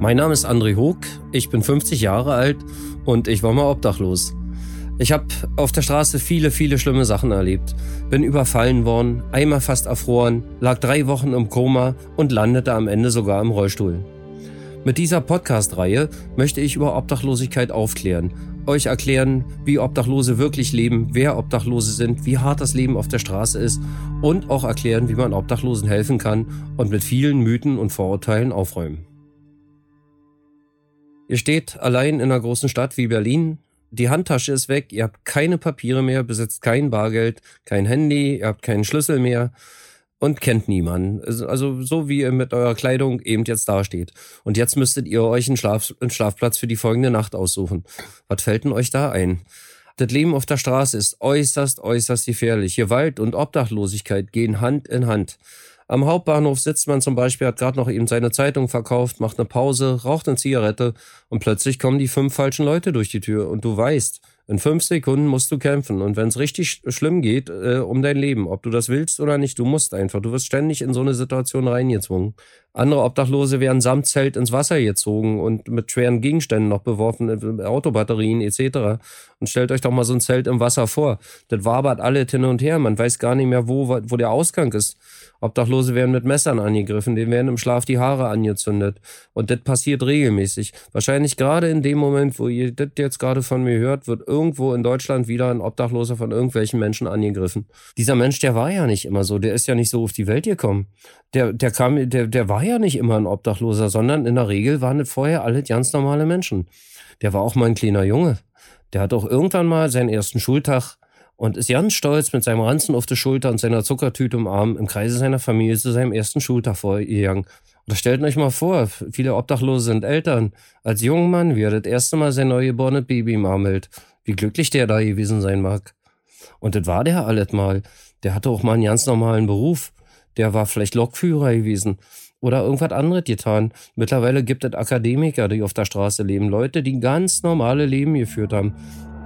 Mein Name ist André Hoog, ich bin 50 Jahre alt und ich war mal obdachlos. Ich habe auf der Straße viele, viele schlimme Sachen erlebt. Bin überfallen worden, einmal fast erfroren, lag drei Wochen im Koma und landete am Ende sogar im Rollstuhl. Mit dieser Podcast-Reihe möchte ich über Obdachlosigkeit aufklären, euch erklären, wie Obdachlose wirklich leben, wer Obdachlose sind, wie hart das Leben auf der Straße ist und auch erklären, wie man Obdachlosen helfen kann und mit vielen Mythen und Vorurteilen aufräumen. Ihr steht allein in einer großen Stadt wie Berlin. Die Handtasche ist weg, ihr habt keine Papiere mehr, besitzt kein Bargeld, kein Handy, ihr habt keinen Schlüssel mehr und kennt niemanden. Also, so wie ihr mit eurer Kleidung eben jetzt dasteht. Und jetzt müsstet ihr euch einen, Schlaf, einen Schlafplatz für die folgende Nacht aussuchen. Was fällt denn euch da ein? Das Leben auf der Straße ist äußerst, äußerst gefährlich. Gewalt und Obdachlosigkeit gehen Hand in Hand. Am Hauptbahnhof sitzt man zum Beispiel, hat gerade noch eben seine Zeitung verkauft, macht eine Pause, raucht eine Zigarette und plötzlich kommen die fünf falschen Leute durch die Tür und du weißt, in fünf Sekunden musst du kämpfen. Und wenn es richtig schlimm geht, äh, um dein Leben, ob du das willst oder nicht, du musst einfach. Du wirst ständig in so eine Situation reingezwungen. Andere Obdachlose werden samt Zelt ins Wasser gezogen und mit schweren Gegenständen noch beworfen, äh, Autobatterien etc. Und stellt euch doch mal so ein Zelt im Wasser vor. Das wabert alle hin und her. Man weiß gar nicht mehr, wo, wo der Ausgang ist. Obdachlose werden mit Messern angegriffen, denen werden im Schlaf die Haare angezündet. Und das passiert regelmäßig. Wahrscheinlich gerade in dem Moment, wo ihr das jetzt gerade von mir hört, wird irgendwo in Deutschland wieder ein Obdachloser von irgendwelchen Menschen angegriffen. Dieser Mensch, der war ja nicht immer so. Der ist ja nicht so auf die Welt gekommen. Der, der kam, der, der war ja nicht immer ein Obdachloser, sondern in der Regel waren das vorher alle ganz normale Menschen. Der war auch mal ein kleiner Junge. Der hat auch irgendwann mal seinen ersten Schultag und ist ganz stolz mit seinem Ranzen auf der Schulter und seiner Zuckertüte im Arm im Kreise seiner Familie zu seinem ersten Schultag vorgegangen. Oder stellt euch mal vor, viele Obdachlose sind Eltern. Als junger Mann, wie er das erste Mal sein neugeborenes Baby im Arm hält. Wie glücklich der da gewesen sein mag. Und das war der alles mal. Der hatte auch mal einen ganz normalen Beruf. Der war vielleicht Lokführer gewesen oder irgendwas anderes getan. Mittlerweile gibt es Akademiker, die auf der Straße leben. Leute, die ganz normale Leben geführt haben.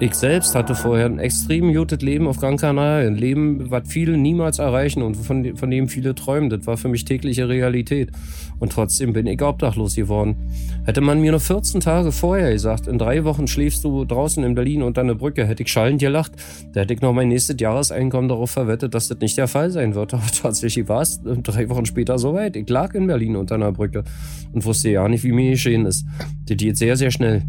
Ich selbst hatte vorher ein extrem gutes Leben auf Gran Canaria. Ein Leben, was viele niemals erreichen und von, von dem viele träumen. Das war für mich tägliche Realität. Und trotzdem bin ich obdachlos geworden. Hätte man mir nur 14 Tage vorher gesagt, in drei Wochen schläfst du draußen in Berlin unter einer Brücke, hätte ich schallend gelacht. Da hätte ich noch mein nächstes Jahreseinkommen darauf verwettet, dass das nicht der Fall sein wird. Aber tatsächlich war es drei Wochen später soweit. Ich lag in Berlin unter einer Brücke und wusste ja nicht, wie mir geschehen ist. Das geht sehr, sehr schnell.